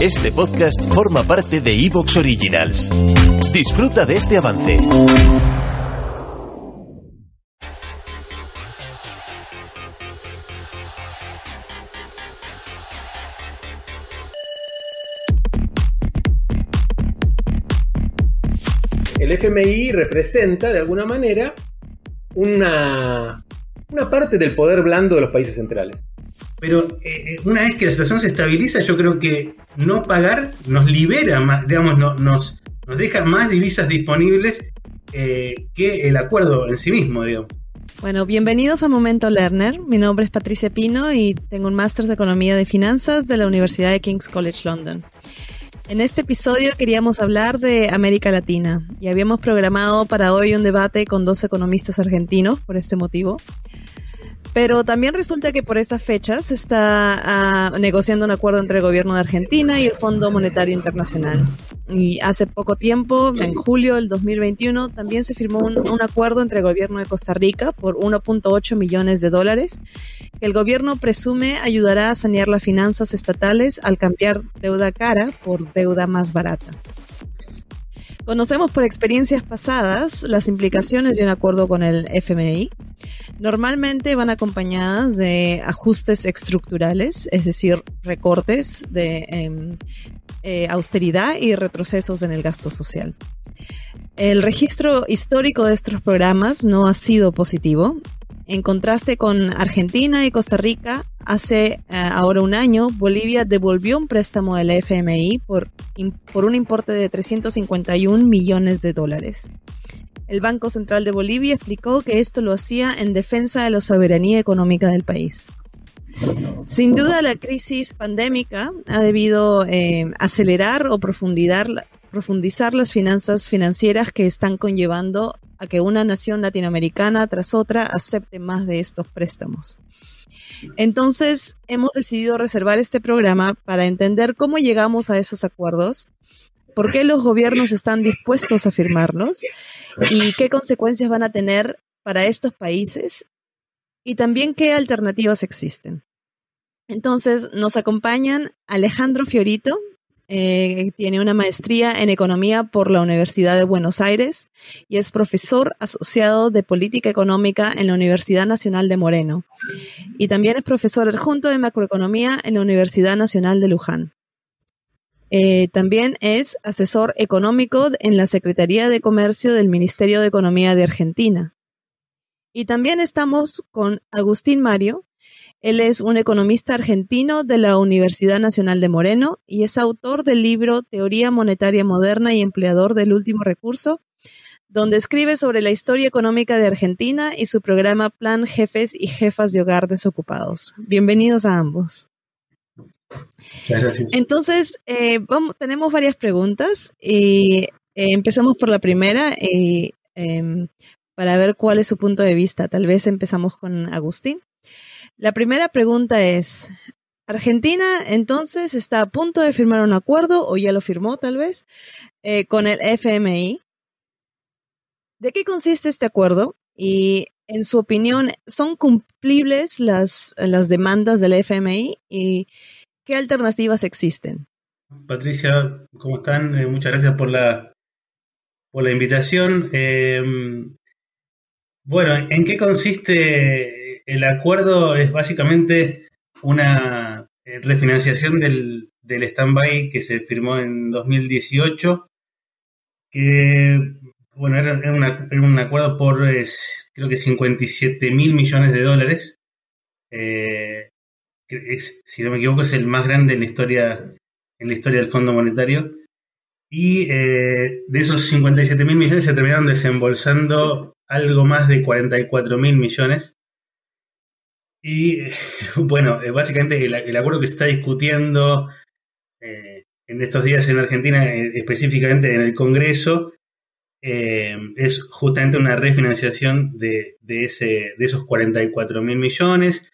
Este podcast forma parte de Evox Originals. Disfruta de este avance. El FMI representa, de alguna manera, una, una parte del poder blando de los países centrales. Pero eh, una vez que la situación se estabiliza, yo creo que no pagar nos libera más, digamos, no- nos, nos deja más divisas disponibles eh, que el acuerdo en sí mismo, digamos. Bueno, bienvenidos a Momento Lerner. Mi nombre es Patricia Pino y tengo un máster de Economía de Finanzas de la Universidad de King's College London. En este episodio queríamos hablar de América Latina y habíamos programado para hoy un debate con dos economistas argentinos por este motivo. Pero también resulta que por estas fechas se está ah, negociando un acuerdo entre el gobierno de Argentina y el Fondo Monetario Internacional. Y hace poco tiempo, en julio del 2021, también se firmó un, un acuerdo entre el gobierno de Costa Rica por 1.8 millones de dólares, que el gobierno presume ayudará a sanear las finanzas estatales al cambiar deuda cara por deuda más barata. Conocemos por experiencias pasadas las implicaciones de un acuerdo con el FMI. Normalmente van acompañadas de ajustes estructurales, es decir, recortes de em, eh, austeridad y retrocesos en el gasto social. El registro histórico de estos programas no ha sido positivo. En contraste con Argentina y Costa Rica, hace eh, ahora un año, Bolivia devolvió un préstamo del FMI por, por un importe de 351 millones de dólares. El Banco Central de Bolivia explicó que esto lo hacía en defensa de la soberanía económica del país. Sin duda, la crisis pandémica ha debido eh, acelerar o profundizar, profundizar las finanzas financieras que están conllevando a que una nación latinoamericana tras otra acepte más de estos préstamos. Entonces, hemos decidido reservar este programa para entender cómo llegamos a esos acuerdos, por qué los gobiernos están dispuestos a firmarlos y qué consecuencias van a tener para estos países y también qué alternativas existen. Entonces, nos acompañan Alejandro Fiorito, eh, tiene una maestría en economía por la Universidad de Buenos Aires y es profesor asociado de política económica en la Universidad Nacional de Moreno. Y también es profesor adjunto de macroeconomía en la Universidad Nacional de Luján. Eh, también es asesor económico en la Secretaría de Comercio del Ministerio de Economía de Argentina. Y también estamos con Agustín Mario. Él es un economista argentino de la Universidad Nacional de Moreno y es autor del libro Teoría Monetaria Moderna y Empleador del Último Recurso, donde escribe sobre la historia económica de Argentina y su programa Plan Jefes y Jefas de Hogar Desocupados. Bienvenidos a ambos. Entonces, eh, tenemos varias preguntas y eh, empecemos por la primera em, para ver cuál es su punto de vista. Tal vez empezamos con Agustín. La primera pregunta es, Argentina entonces está a punto de firmar un acuerdo, o ya lo firmó tal vez, eh, con el FMI. ¿De qué consiste este acuerdo? Y en su opinión, ¿son cumplibles las, las demandas del FMI? ¿Y qué alternativas existen? Patricia, ¿cómo están? Eh, muchas gracias por la, por la invitación. Eh, bueno, ¿en qué consiste el acuerdo? Es básicamente una eh, refinanciación del, del stand-by que se firmó en 2018, que bueno, era, un acuerdo por eh, creo que 57 mil millones de dólares. Es, si no me equivoco, es el más grande en la historia, en la historia del Fondo Monetario. Y eh, de esos 57 mil millones se terminaron desembolsando algo más de 44 mil millones. Y bueno, eh, básicamente el, acuerdo que se está discutiendo en estos días en Argentina, eh, específicamente en el Congreso, eh, es justamente una refinanciación de, ese, de esos 44 mil millones.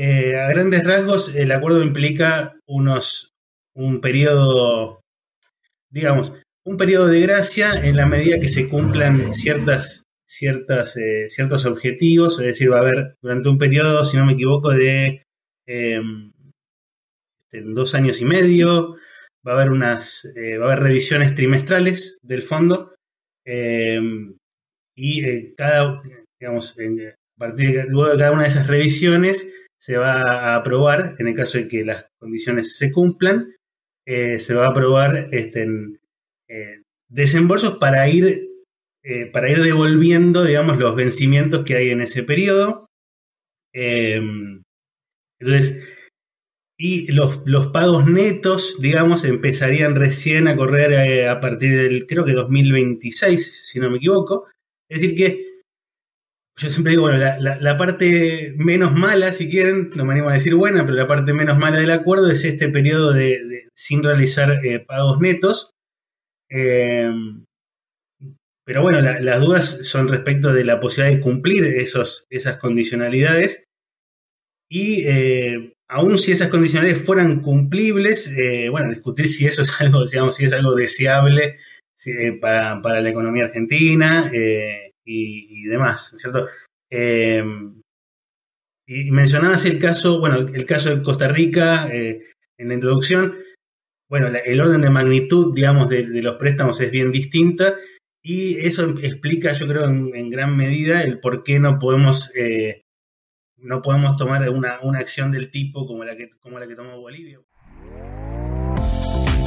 Eh, a grandes rasgos, el acuerdo implica unos, un periodo, digamos, un periodo de gracia en la medida que se cumplan ciertas, ciertas, ciertos objetivos, es decir, va a haber durante un periodo, si no me equivoco, de en dos años y medio, va a haber unas, eh, va a haber revisiones trimestrales del fondo eh, y eh, cada, digamos, a partir luego de cada una de esas revisiones se va a aprobar, en el caso de que las condiciones se cumplan, se va a aprobar este, desembolsos para ir, para ir devolviendo, digamos, los vencimientos que hay en ese periodo. entonces, y los, los, pagos netos, digamos, empezarían recién a correr eh, a, partir del, creo que 2026, si no me equivoco. Es decir que yo siempre digo, bueno, la, parte menos mala, si quieren, no me animo a decir buena, pero la parte menos mala del acuerdo es este periodo de, sin realizar eh, pagos netos. Eh, pero bueno, las dudas son respecto de la posibilidad de cumplir esos, esas condicionalidades. Y aún si esas condicionalidades fueran cumplibles, eh, bueno, discutir si eso es algo, digamos, si es algo deseable eh, para, la economía argentina eh, y, demás, ¿cierto? y mencionabas el caso, bueno, el caso de Costa Rica en la introducción. Bueno, el orden de magnitud, digamos, de, los préstamos es bien distinta y eso explica, yo creo, en, gran medida el por qué no podemos no podemos tomar una, acción del tipo como la, que, como la que tomó Bolivia.